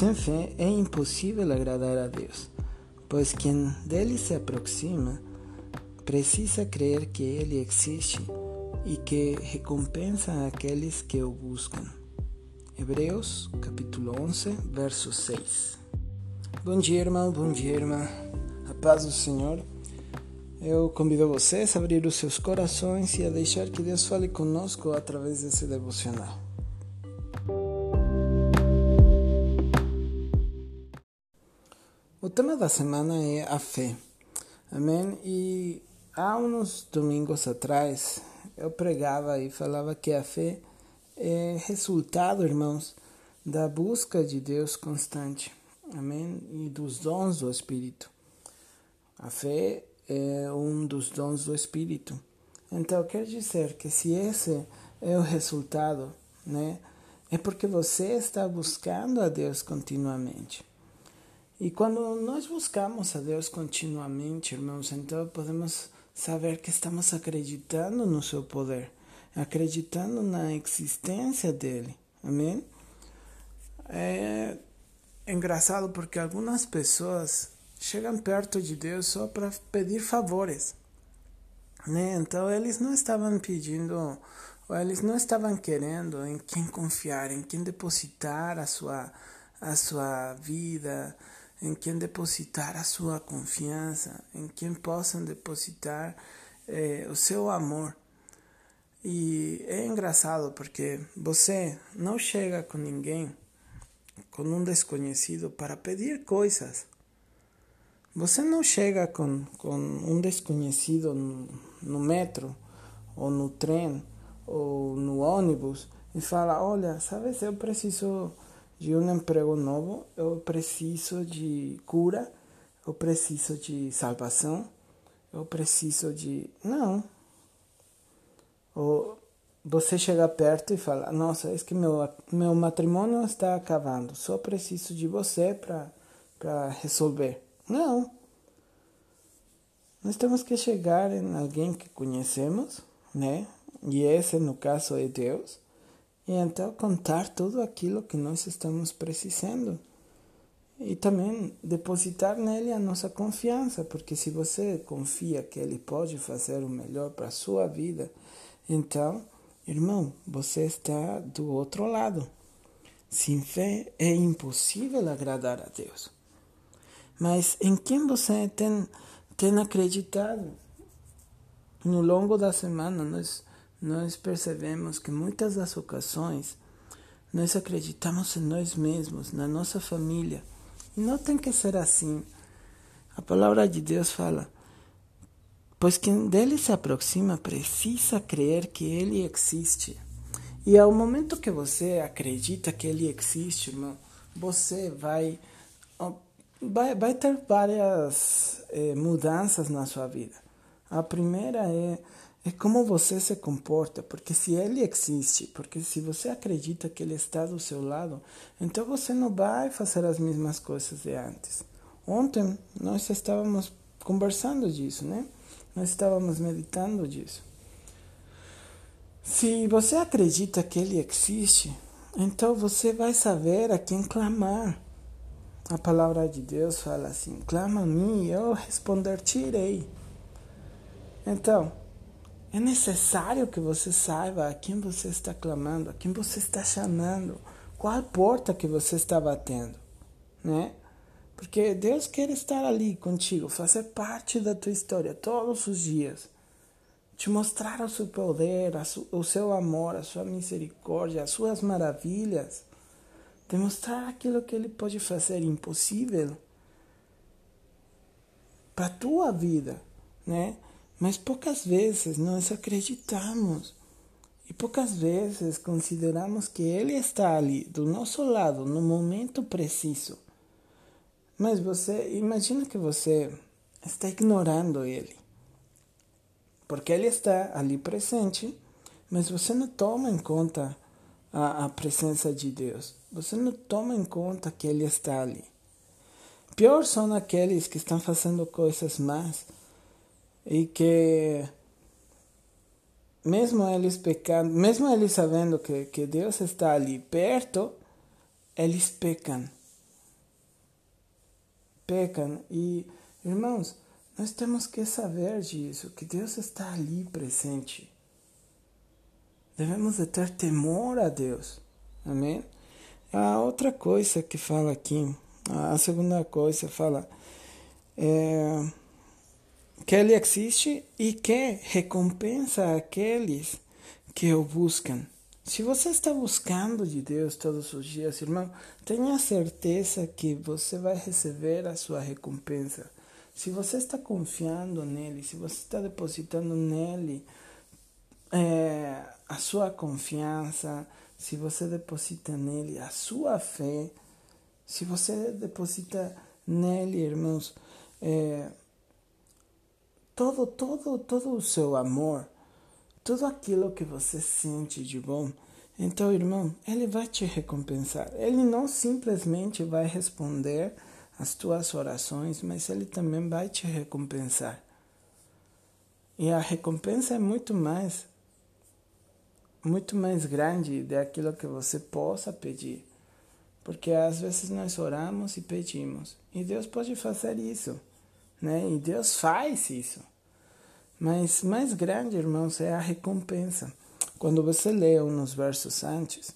Sem fé é impossível agradar a Deus, pois quem dele se aproxima precisa crer que ele existe e que recompensa aqueles que o buscam. Hebreus capítulo 11, verso 6. Bom dia, irmão, bom dia, irmã. A paz do Senhor. Eu convido vocês a abrir os seus corações e a deixar que Deus fale conosco através desse devocional. O tema da semana é a fé. Amém? E há uns domingos atrás eu pregava e falava que a fé é resultado, irmãos, da busca de Deus constante. Amém? E dos dons do Espírito. A fé é um dos dons do Espírito. Então, quer dizer que se esse é o resultado, né, é porque você está buscando a Deus continuamente. E quando nós buscamos a Deus continuamente, irmãos, então podemos saber que estamos acreditando no seu poder, acreditando na existência dele. Amém? É engraçado porque algumas pessoas chegam perto de Deus só para pedir favores. Né? Então eles não estavam pedindo, ou eles não estavam querendo em quem confiar, em quem depositar a sua, a sua vida, em quem depositar a sua confiança, em quem possam depositar eh, o seu amor. E é engraçado porque você não chega com ninguém, com um desconhecido, para pedir coisas. Você não chega com, com um desconhecido no, no metro, ou no trem, ou no ônibus, e fala: Olha, sabes, eu preciso de um emprego novo, eu preciso de cura, eu preciso de salvação, eu preciso de. Não. Ou você chega perto e fala: Nossa, é que meu, meu matrimônio está acabando, só preciso de você para resolver. Não. Nós temos que chegar em alguém que conhecemos, né? E esse, no caso, é Deus e então contar tudo aquilo que nós estamos precisando. E também depositar nele a nossa confiança, porque se você confia que ele pode fazer o melhor para a sua vida, então, irmão, você está do outro lado. Sem fé é impossível agradar a Deus. Mas em quem você tem, tem acreditado? No longo da semana, nós nós percebemos que muitas das ocasiões nós acreditamos em nós mesmos, na nossa família. E não tem que ser assim. A palavra de Deus fala: Pois quem dele se aproxima precisa crer que ele existe. E ao momento que você acredita que ele existe, irmão, você vai, vai, vai ter várias eh, mudanças na sua vida. A primeira é é como você se comporta, porque se ele existe, porque se você acredita que ele está do seu lado, então você não vai fazer as mesmas coisas de antes. Ontem nós estávamos conversando disso, né? Nós estávamos meditando disso. Se você acredita que ele existe, então você vai saber a quem clamar. A palavra de Deus fala assim: clama a mim eu responder-te-irei. Então, é necessário que você saiba a quem você está clamando, a quem você está chamando, qual porta que você está batendo, né? Porque Deus quer estar ali contigo, fazer parte da tua história todos os dias, te mostrar o seu poder, o seu amor, a sua misericórdia, as suas maravilhas, demonstrar aquilo que Ele pode fazer impossível para tua vida, né? Mas poucas vezes nós acreditamos e poucas vezes consideramos que Ele está ali do nosso lado no momento preciso. Mas você imagina que você está ignorando Ele, porque Ele está ali presente, mas você não toma em conta a, a presença de Deus. Você não toma em conta que Ele está ali. Pior são aqueles que estão fazendo coisas más e que mesmo eles pecando, mesmo eles sabendo que, que Deus está ali perto, eles pecam. pecam. E, irmãos, nós temos que saber disso, que Deus está ali presente. Devemos de ter temor a Deus. Amém? A outra coisa que fala aqui, a segunda coisa fala é, que Ele existe e que recompensa aqueles que o buscam. Se você está buscando de Deus todos os dias, irmão, tenha certeza que você vai receber a sua recompensa. Se você está confiando nele, se você está depositando nele é, a sua confiança, se você deposita nele a sua fé, se você deposita nele, irmãos, é, todo, todo, todo o seu amor, tudo aquilo que você sente de bom, então, irmão, ele vai te recompensar. Ele não simplesmente vai responder as tuas orações, mas ele também vai te recompensar. E a recompensa é muito mais muito mais grande daquilo que você possa pedir. Porque às vezes nós oramos e pedimos, e Deus pode fazer isso, né? E Deus faz isso. Mas mais grande, irmãos, é a recompensa. Quando você lê uns versos antes,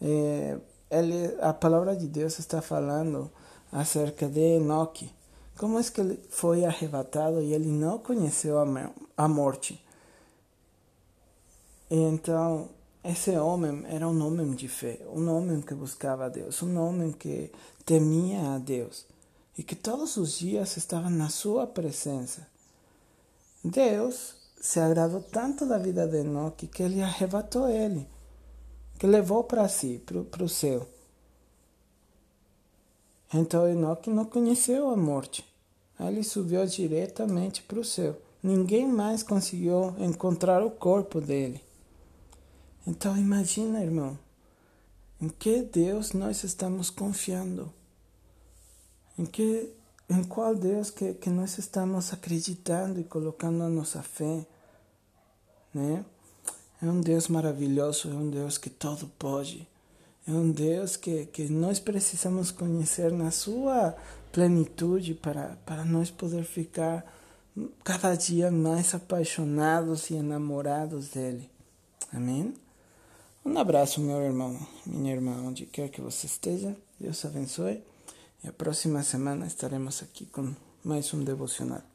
é, ele, a palavra de Deus está falando acerca de Enoque. Como é que ele foi arrebatado e ele não conheceu a morte? Então, esse homem era um homem de fé, um homem que buscava a Deus, um homem que temia a Deus e que todos os dias estava na sua presença. Deus se agradou tanto da vida de Enoque que ele arrebatou ele, que levou para si, para o céu. Então Enoque não conheceu a morte. Ele subiu diretamente para o céu. Ninguém mais conseguiu encontrar o corpo dele. Então imagina, irmão, em que Deus nós estamos confiando? Em que em qual Deus que, que nós estamos acreditando e colocando a nossa fé, né? É um Deus maravilhoso, é um Deus que todo pode, é um Deus que, que nós precisamos conhecer na sua plenitude para, para nós poder ficar cada dia mais apaixonados e enamorados dele. Amém? Um abraço, meu irmão, minha irmã, onde quer que você esteja. Deus abençoe. E a próxima semana estaremos aqui com mais um devocional.